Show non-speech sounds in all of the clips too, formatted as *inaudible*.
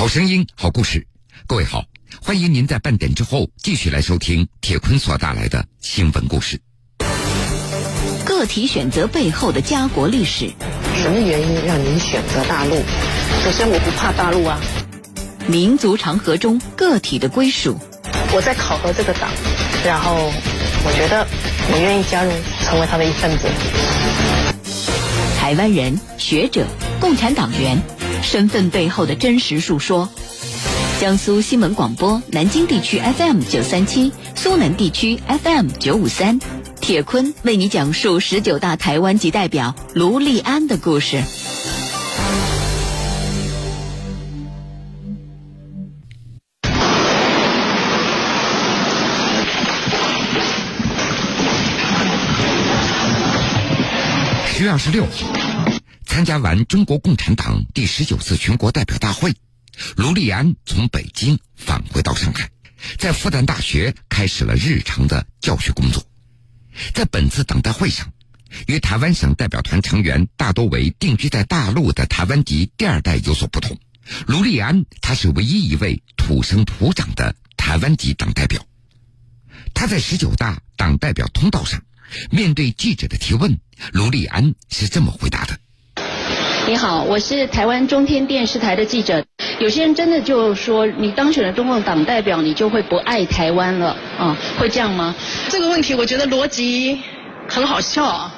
好声音，好故事。各位好，欢迎您在半点之后继续来收听铁坤所带来的新闻故事。个体选择背后的家国历史，什么原因让您选择大陆？首先，我不怕大陆啊。民族长河中个体的归属，我在考核这个党，然后我觉得我愿意加入，成为他的一份子。台湾人、学者、共产党员身份背后的真实述说。江苏新闻广播南京地区 FM 九三七，苏南地区 FM 九五三，铁坤为你讲述十九大台湾籍代表卢立安的故事。十月二十六号，参加完中国共产党第十九次全国代表大会。卢立安从北京返回到上海，在复旦大学开始了日常的教学工作。在本次党代会上，与台湾省代表团成员大多为定居在大陆的台湾籍第二代有所不同。卢立安他是唯一一位土生土长的台湾籍党代表。他在十九大党代表通道上，面对记者的提问，卢立安是这么回答的。你好，我是台湾中天电视台的记者。有些人真的就说，你当选了中共党代表，你就会不爱台湾了啊？会这样吗？这个问题我觉得逻辑很好笑啊。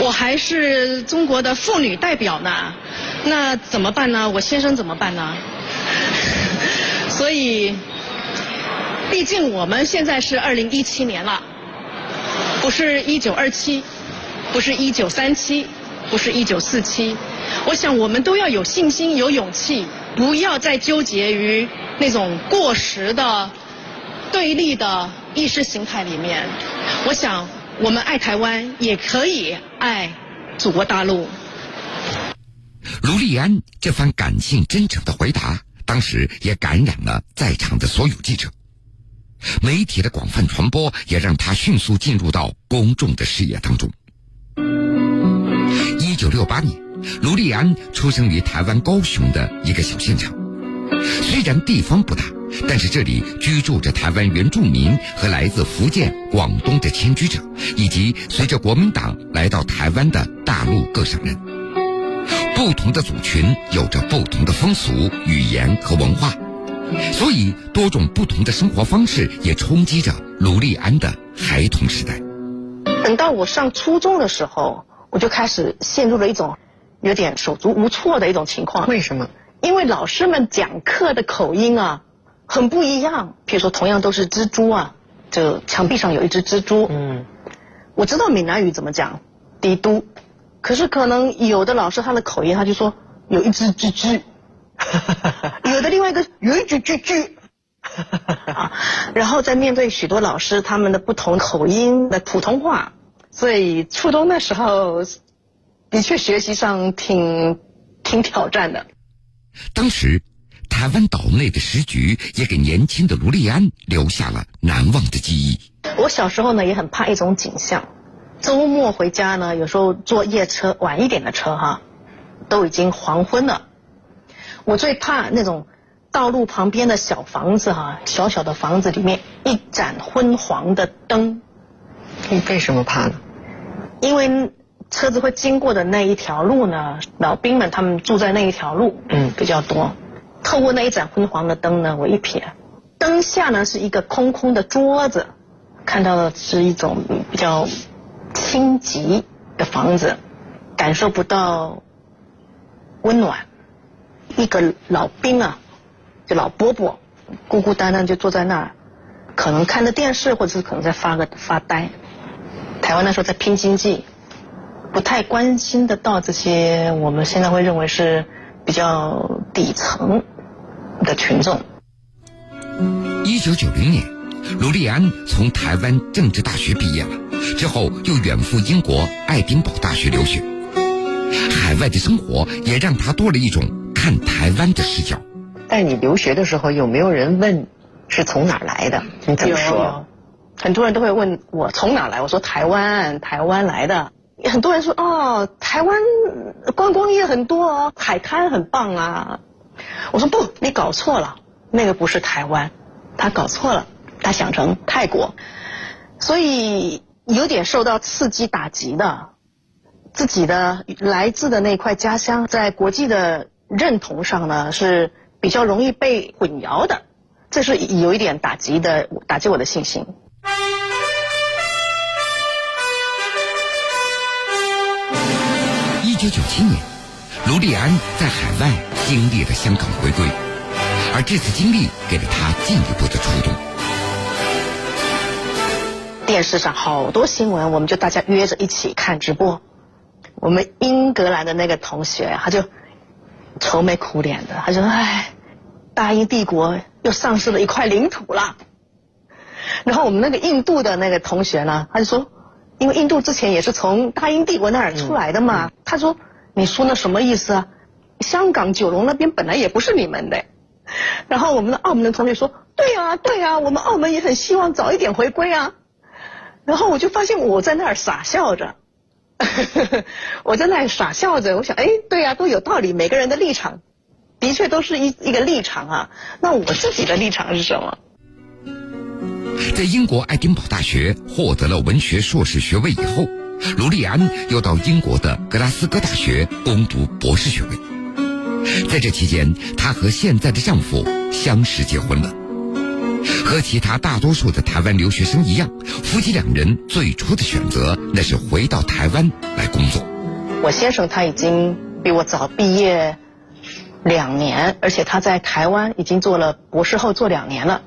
我还是中国的妇女代表呢，那怎么办呢？我先生怎么办呢？所以，毕竟我们现在是二零一七年了，不是一九二七，不是一九三七。不是一九四七，我想我们都要有信心、有勇气，不要再纠结于那种过时的、对立的意识形态里面。我想我们爱台湾，也可以爱祖国大陆。卢立安这番感性真诚的回答，当时也感染了在场的所有记者。媒体的广泛传播，也让他迅速进入到公众的视野当中。一九六八年，卢立安出生于台湾高雄的一个小县城。虽然地方不大，但是这里居住着台湾原住民和来自福建、广东的迁居者，以及随着国民党来到台湾的大陆各省人。不同的族群有着不同的风俗、语言和文化，所以多种不同的生活方式也冲击着卢立安的孩童时代。等到我上初中的时候。我就开始陷入了一种有点手足无措的一种情况。为什么？因为老师们讲课的口音啊，很不一样。比如说，同样都是蜘蛛啊，就墙壁上有一只蜘蛛。嗯。我知道闽南语怎么讲，滴嘟。可是可能有的老师他的口音，他就说有一只蜘蛛。*laughs* 有的另外一个有一只蜘蛛。*laughs* 啊。然后在面对许多老师他们的不同口音的普通话。所以初中那时候，的确学习上挺挺挑战的。当时，台湾岛内的时局也给年轻的卢立安留下了难忘的记忆。我小时候呢，也很怕一种景象：周末回家呢，有时候坐夜车晚一点的车哈，都已经黄昏了。我最怕那种道路旁边的小房子哈，小小的房子里面一盏昏黄的灯。你为什么怕呢？因为车子会经过的那一条路呢，老兵们他们住在那一条路，嗯，比较多。透过那一盏昏黄的灯呢，我一瞥，灯下呢是一个空空的桌子，看到的是一种比较清寂的房子，感受不到温暖。一个老兵啊，就老伯伯，孤孤单单就坐在那儿，可能看着电视，或者是可能在发个发呆。台湾那时候在拼经济，不太关心得到这些我们现在会认为是比较底层的群众。一九九零年，卢丽安从台湾政治大学毕业了，之后又远赴英国爱丁堡大学留学。海外的生活也让他多了一种看台湾的视角。但你留学的时候，有没有人问是从哪儿来的？你怎么说？很多人都会问我从哪来，我说台湾，台湾来的。很多人说哦，台湾观光业很多哦，海滩很棒啊。我说不，你搞错了，那个不是台湾，他搞错了，他想成泰国，所以有点受到刺激打击的，自己的来自的那块家乡，在国际的认同上呢是比较容易被混淆的，这是有一点打击的，打击我的信心。一九九七年，卢利安在海外经历了香港回归，而这次经历给了他进一步的触动。电视上好多新闻，我们就大家约着一起看直播。我们英格兰的那个同学，他就愁眉苦脸的，他说：“哎，大英帝国又丧失了一块领土了。”然后我们那个印度的那个同学呢，他就说。因为印度之前也是从大英帝国那儿出来的嘛，他说：“你说那什么意思啊？香港九龙那边本来也不是你们的。*laughs* ”然后我们的澳门的同学说：“对啊，对啊，我们澳门也很希望早一点回归啊。”然后我就发现我在那儿傻笑着，*laughs* 我在那儿傻笑着，我想，哎，对啊，都有道理，每个人的立场的确都是一一个立场啊。那我自己的立场是什么？在英国爱丁堡大学获得了文学硕士学位以后，卢丽安又到英国的格拉斯哥大学攻读博士学位。在这期间，她和现在的丈夫相识结婚了。和其他大多数的台湾留学生一样，夫妻两人最初的选择那是回到台湾来工作。我先生他已经比我早毕业两年，而且他在台湾已经做了博士后做两年了。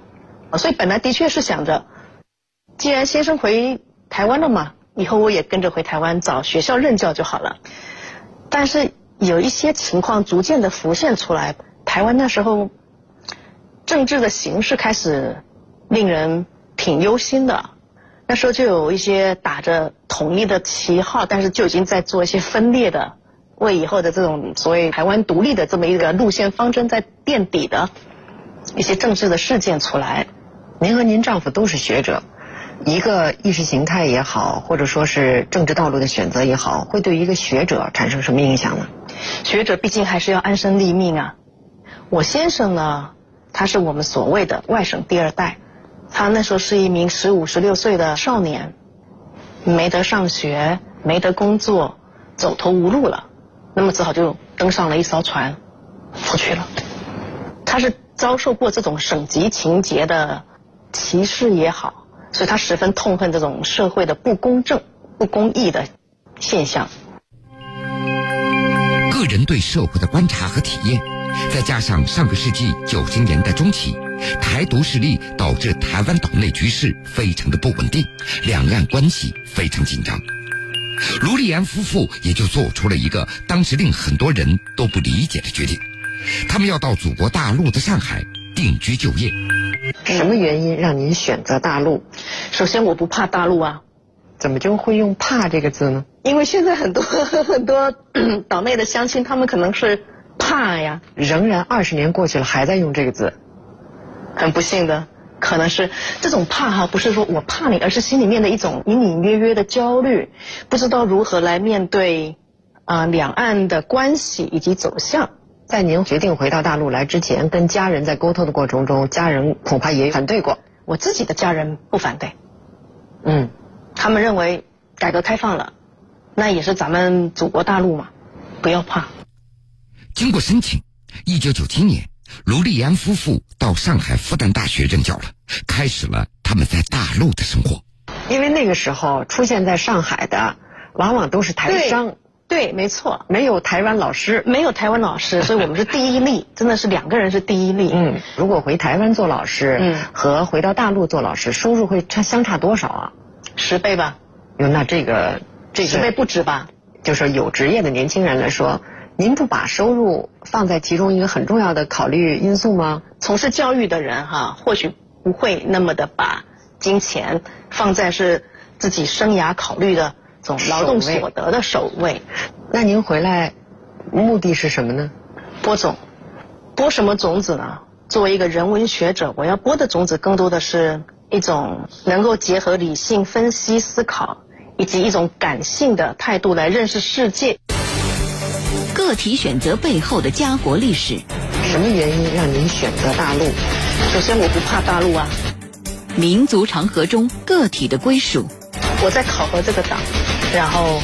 所以本来的确是想着，既然先生回台湾了嘛，以后我也跟着回台湾找学校任教就好了。但是有一些情况逐渐的浮现出来，台湾那时候政治的形势开始令人挺忧心的。那时候就有一些打着统一的旗号，但是就已经在做一些分裂的，为以后的这种所谓台湾独立的这么一个路线方针在垫底的一些政治的事件出来。您和您丈夫都是学者，一个意识形态也好，或者说是政治道路的选择也好，会对一个学者产生什么影响呢？学者毕竟还是要安身立命啊。我先生呢，他是我们所谓的外省第二代，他那时候是一名十五、十六岁的少年，没得上学，没得工作，走投无路了，那么只好就登上了一艘船，出去了。他是遭受过这种省级情节的。歧视也好，所以他十分痛恨这种社会的不公正、不公义的现象。个人对社会的观察和体验，再加上上个世纪九十年代中期台独势力导致台湾岛内局势非常的不稳定，两岸关系非常紧张。卢立安夫妇也就做出了一个当时令很多人都不理解的决定，他们要到祖国大陆的上海定居就业。什么原因让您选择大陆？首先，我不怕大陆啊。怎么就会用“怕”这个字呢？因为现在很多 *coughs* 很多 *coughs* 岛内的乡亲，他们可能是怕呀。仍然二十年过去了，还在用这个字，很不幸的，可能是这种怕哈，不是说我怕你，而是心里面的一种隐隐约约的焦虑，不知道如何来面对啊两岸的关系以及走向。在您决定回到大陆来之前，跟家人在沟通的过程中，家人恐怕也反对过。我自己的家人不反对，嗯，他们认为改革开放了，那也是咱们祖国大陆嘛，不要怕。经过申请，一九九七年，卢立安夫妇到上海复旦大学任教了，开始了他们在大陆的生活。因为那个时候出现在上海的，往往都是台商。对，没错，没有台湾老师，没有台湾老师，所以我们是第一例，*laughs* 真的是两个人是第一例。嗯，如果回台湾做老师，嗯，和回到大陆做老师，收入会差相差多少啊？十倍吧。哟，那这个这个十倍不止吧？就是有职业的年轻人来说，您不把收入放在其中一个很重要的考虑因素吗？从事教育的人哈，或许不会那么的把金钱放在是自己生涯考虑的。劳动所得的首位，那您回来目的是什么呢？播种，播什么种子呢？作为一个人文学者，我要播的种子更多的是一种能够结合理性分析思考，以及一种感性的态度来认识世界。个体选择背后的家国历史，什么原因让您选择大陆？首先，我不怕大陆啊。民族长河中个体的归属。我在考核这个党，然后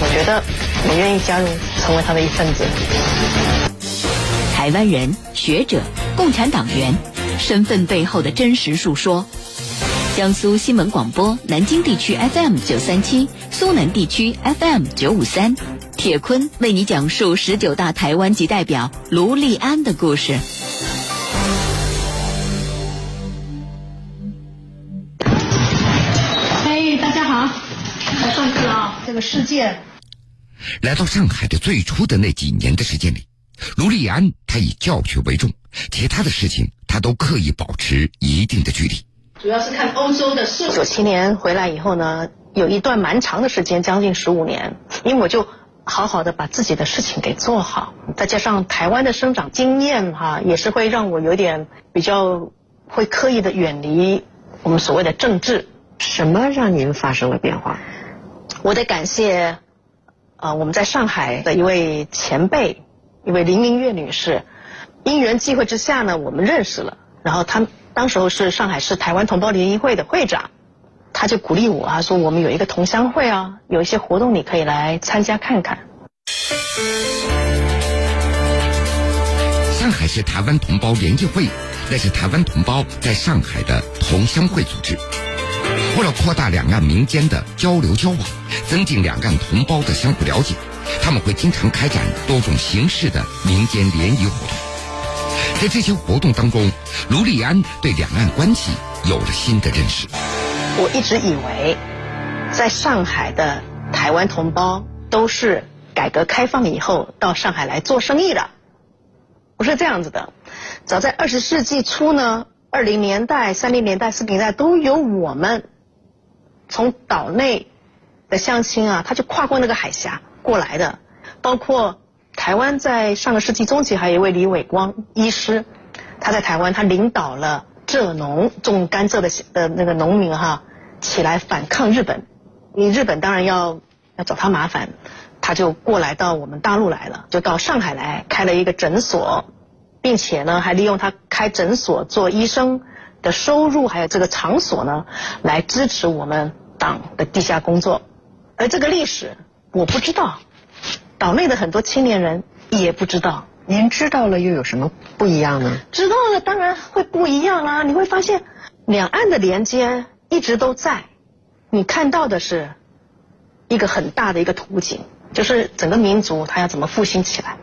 我觉得我愿意加入，成为他的一份子。台湾人、学者、共产党员，身份背后的真实述说。江苏新闻广播南京地区 FM 九三七，苏南地区 FM 九五三，铁坤为你讲述十九大台湾籍代表卢立安的故事。嘿，大家好，来上课了。这个世界，来到上海的最初的那几年的时间里，卢丽安她以教学为重，其他的事情她都刻意保持一定的距离。主要是看欧洲的事。九七年回来以后呢，有一段蛮长的时间，将近十五年，因为我就好好的把自己的事情给做好，再加上台湾的生长经验哈，也是会让我有点比较会刻意的远离我们所谓的政治。什么让您发生了变化？我得感谢啊，我们在上海的一位前辈，一位林明月女士，因缘际会之下呢，我们认识了，然后她。当时候是上海市台湾同胞联谊会的会长，他就鼓励我啊，说我们有一个同乡会啊，有一些活动你可以来参加看看。上海市台湾同胞联谊会，那是台湾同胞在上海的同乡会组织。为了扩大两岸民间的交流交往，增进两岸同胞的相互了解，他们会经常开展多种形式的民间联谊活动。在这些活动当中，卢立安对两岸关系有了新的认识。我一直以为，在上海的台湾同胞都是改革开放以后到上海来做生意的，不是这样子的。早在二十世纪初呢，二零年代、三零年代、四零年代都有我们从岛内的乡亲啊，他就跨过那个海峡过来的，包括。台湾在上个世纪中期还有一位李伟光医师，他在台湾他领导了蔗农种甘蔗的呃那个农民哈起来反抗日本，你日本当然要要找他麻烦，他就过来到我们大陆来了，就到上海来开了一个诊所，并且呢还利用他开诊所做医生的收入还有这个场所呢来支持我们党的地下工作，而这个历史我不知道。岛内的很多青年人也不知道，您知道了又有什么不一样呢？知道了当然会不一样啦！你会发现，两岸的连接一直都在，你看到的是一个很大的一个图景，就是整个民族它要怎么复兴起来。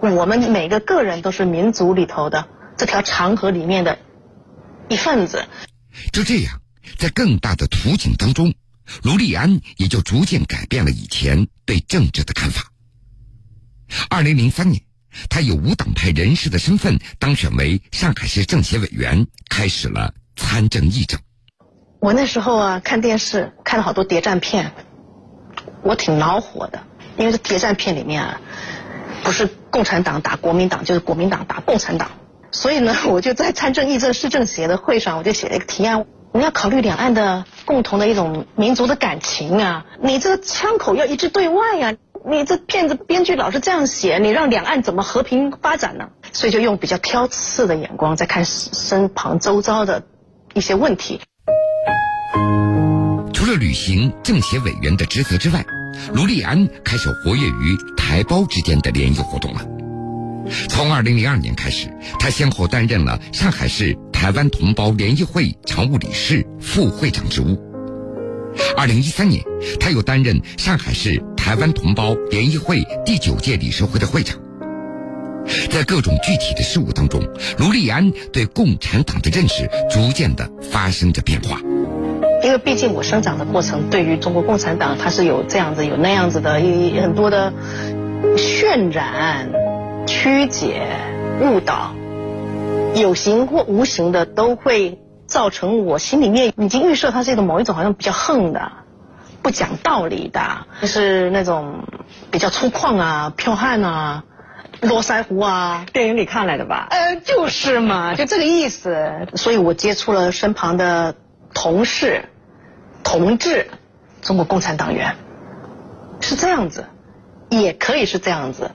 我们每个个人都是民族里头的这条长河里面的一份子。就这样，在更大的图景当中，卢立安也就逐渐改变了以前对政治的看法。二零零三年，他以无党派人士的身份当选为上海市政协委员，开始了参政议政。我那时候啊，看电视看了好多谍战片，我挺恼火的，因为这谍战片里面啊，不是共产党打国民党，就是国民党打共产党。所以呢，我就在参政议政市政协的会上，我就写了一个提案，我们要考虑两岸的共同的一种民族的感情啊，你这个枪口要一致对外呀。你这片子编剧老是这样写，你让两岸怎么和平发展呢？所以就用比较挑刺的眼光在看身旁周遭的一些问题。除了履行政协委员的职责之外，卢立安开始活跃于台胞之间的联谊活动了。从二零零二年开始，他先后担任了上海市台湾同胞联谊会常务理事、副会长职务。二零一三年，他又担任上海市台湾同胞联谊会第九届理事会的会长。在各种具体的事务当中，卢立安对共产党的认识逐渐的发生着变化。因为毕竟我生长的过程，对于中国共产党，它是有这样子、有那样子的很多的渲染、曲解、误导，有形或无形的都会。造成我心里面已经预设他是一种某一种好像比较横的、不讲道理的，就是那种比较粗犷啊、剽悍啊、络腮胡啊。电影里看来的吧？呃，就是嘛，就这个意思。所以我接触了身旁的同事、同志，中国共产党员，是这样子，也可以是这样子。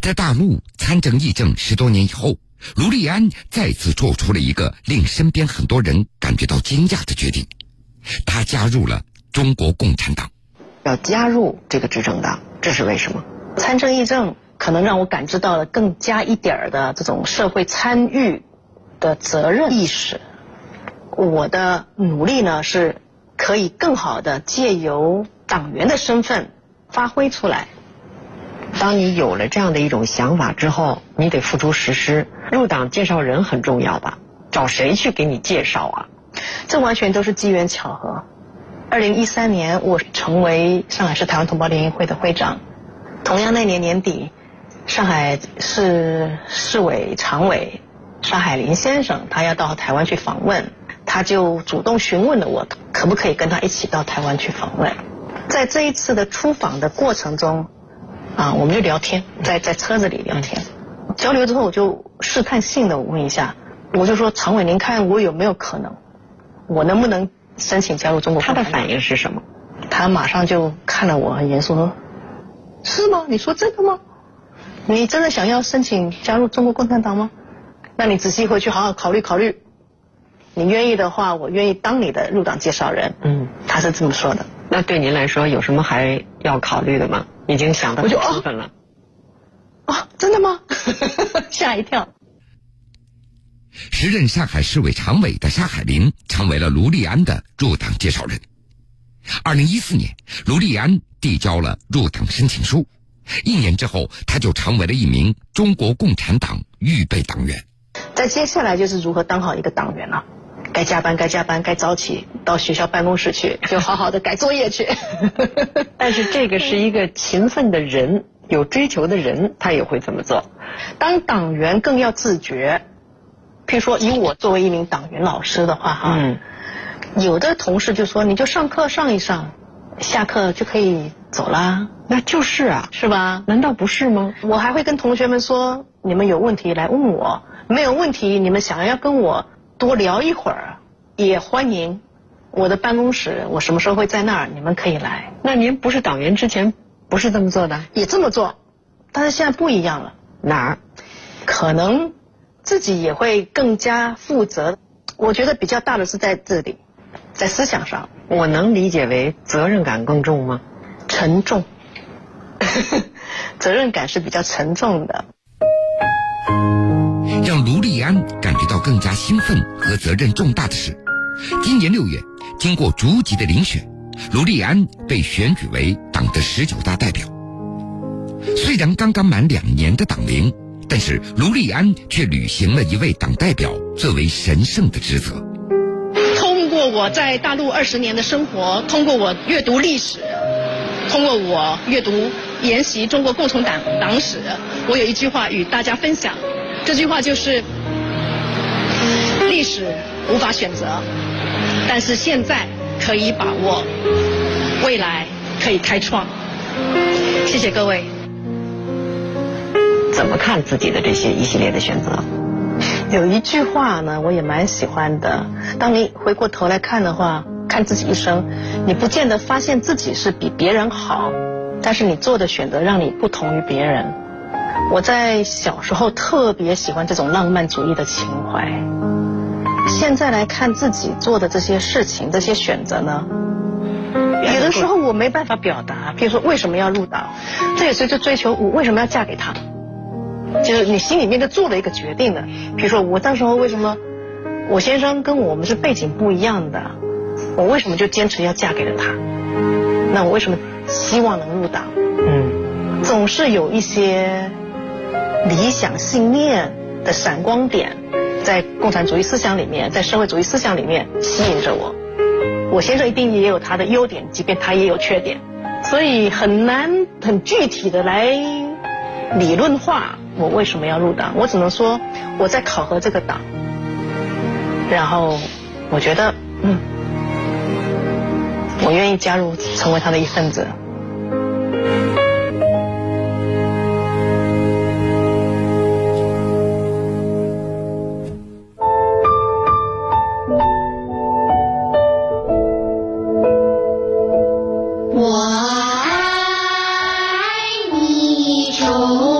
在大陆。参政议政十多年以后，卢立安再次做出了一个令身边很多人感觉到惊讶的决定，他加入了中国共产党。要加入这个执政党，这是为什么？参政议政可能让我感知到了更加一点儿的这种社会参与的责任意识。我的努力呢，是可以更好的借由党员的身份发挥出来。当你有了这样的一种想法之后，你得付出实施。入党介绍人很重要吧？找谁去给你介绍啊？这完全都是机缘巧合。二零一三年，我成为上海市台湾同胞联谊会的会长。同样那年年底，上海市市委常委沙海林先生，他要到台湾去访问。他就主动询问了我，可不可以跟他一起到台湾去访问。在这一次的出访的过程中，啊，我们就聊天，在在车子里聊天，交流之后，我就试探性的问一下，我就说常委，您看我有没有可能，我能不能申请加入中国？他的反应是什么？他马上就看了我，很严肃说：“是吗？你说真的吗？你真的想要申请加入中国共产党吗？那你仔细回去好好考虑考虑。”你愿意的话，我愿意当你的入党介绍人。嗯，他是这么说的。那对您来说，有什么还要考虑的吗？已经想到充分了。哦，真的吗？*laughs* 吓一跳。时任上海市委常委的沙海林成为了卢立安的入党介绍人。二零一四年，卢立安递交了入党申请书，一年之后，他就成为了一名中国共产党预备党员。在接下来就是如何当好一个党员了。该加班该加班，该早起到学校办公室去，就好好的改作业去。*laughs* 但是这个是一个勤奋的人，有追求的人，他也会这么做。当党员更要自觉。譬如说，以我作为一名党员老师的话，哈，有的同事就说，你就上课上一上，下课就可以走啦。那就是啊，是吧？难道不是吗？我还会跟同学们说，你们有问题来问我，没有问题，你们想要跟我。多聊一会儿，也欢迎。我的办公室，我什么时候会在那儿？你们可以来。那您不是党员之前不是这么做的？也这么做，但是现在不一样了。哪儿？可能自己也会更加负责。我觉得比较大的是在这里，在思想上，我能理解为责任感更重吗？沉重，*laughs* 责任感是比较沉重的。让卢丽安感觉到更加兴奋和责任重大的是，今年六月，经过逐级的遴选，卢立安被选举为党的十九大代表。虽然刚刚满两年的党龄，但是卢立安却履行了一位党代表最为神圣的职责。通过我在大陆二十年的生活，通过我阅读历史，通过我阅读研习中国共产党党史，我有一句话与大家分享。这句话就是：历史无法选择，但是现在可以把握，未来可以开创。谢谢各位。怎么看自己的这些一系列的选择？有一句话呢，我也蛮喜欢的。当你回过头来看的话，看自己一生，你不见得发现自己是比别人好，但是你做的选择让你不同于别人。我在小时候特别喜欢这种浪漫主义的情怀，现在来看自己做的这些事情、这些选择呢，有的时候我没办法表达。比如说为什么要入党，这也是就追求我为什么要嫁给他，就是你心里面就做了一个决定的。比如说我当时候为什么，我先生跟我们是背景不一样的，我为什么就坚持要嫁给了他？那我为什么希望能入党？嗯，总是有一些。理想信念的闪光点，在共产主义思想里面，在社会主义思想里面吸引着我。我先生一定也有他的优点，即便他也有缺点，所以很难很具体的来理论化我为什么要入党。我只能说我在考核这个党，然后我觉得，嗯，我愿意加入，成为他的一份子。一出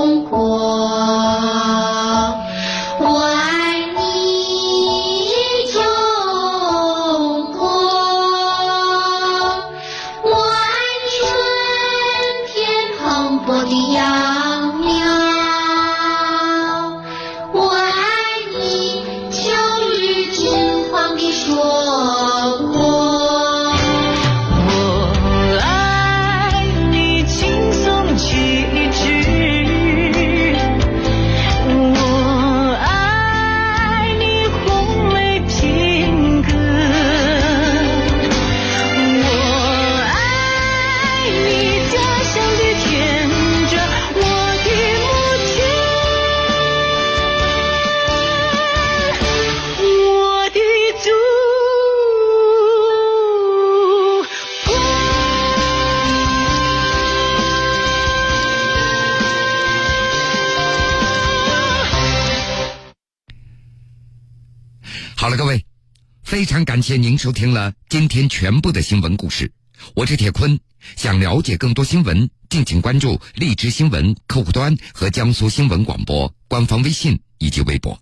非常感谢您收听了今天全部的新闻故事。我是铁坤，想了解更多新闻，敬请关注荔枝新闻客户端和江苏新闻广播官方微信以及微博。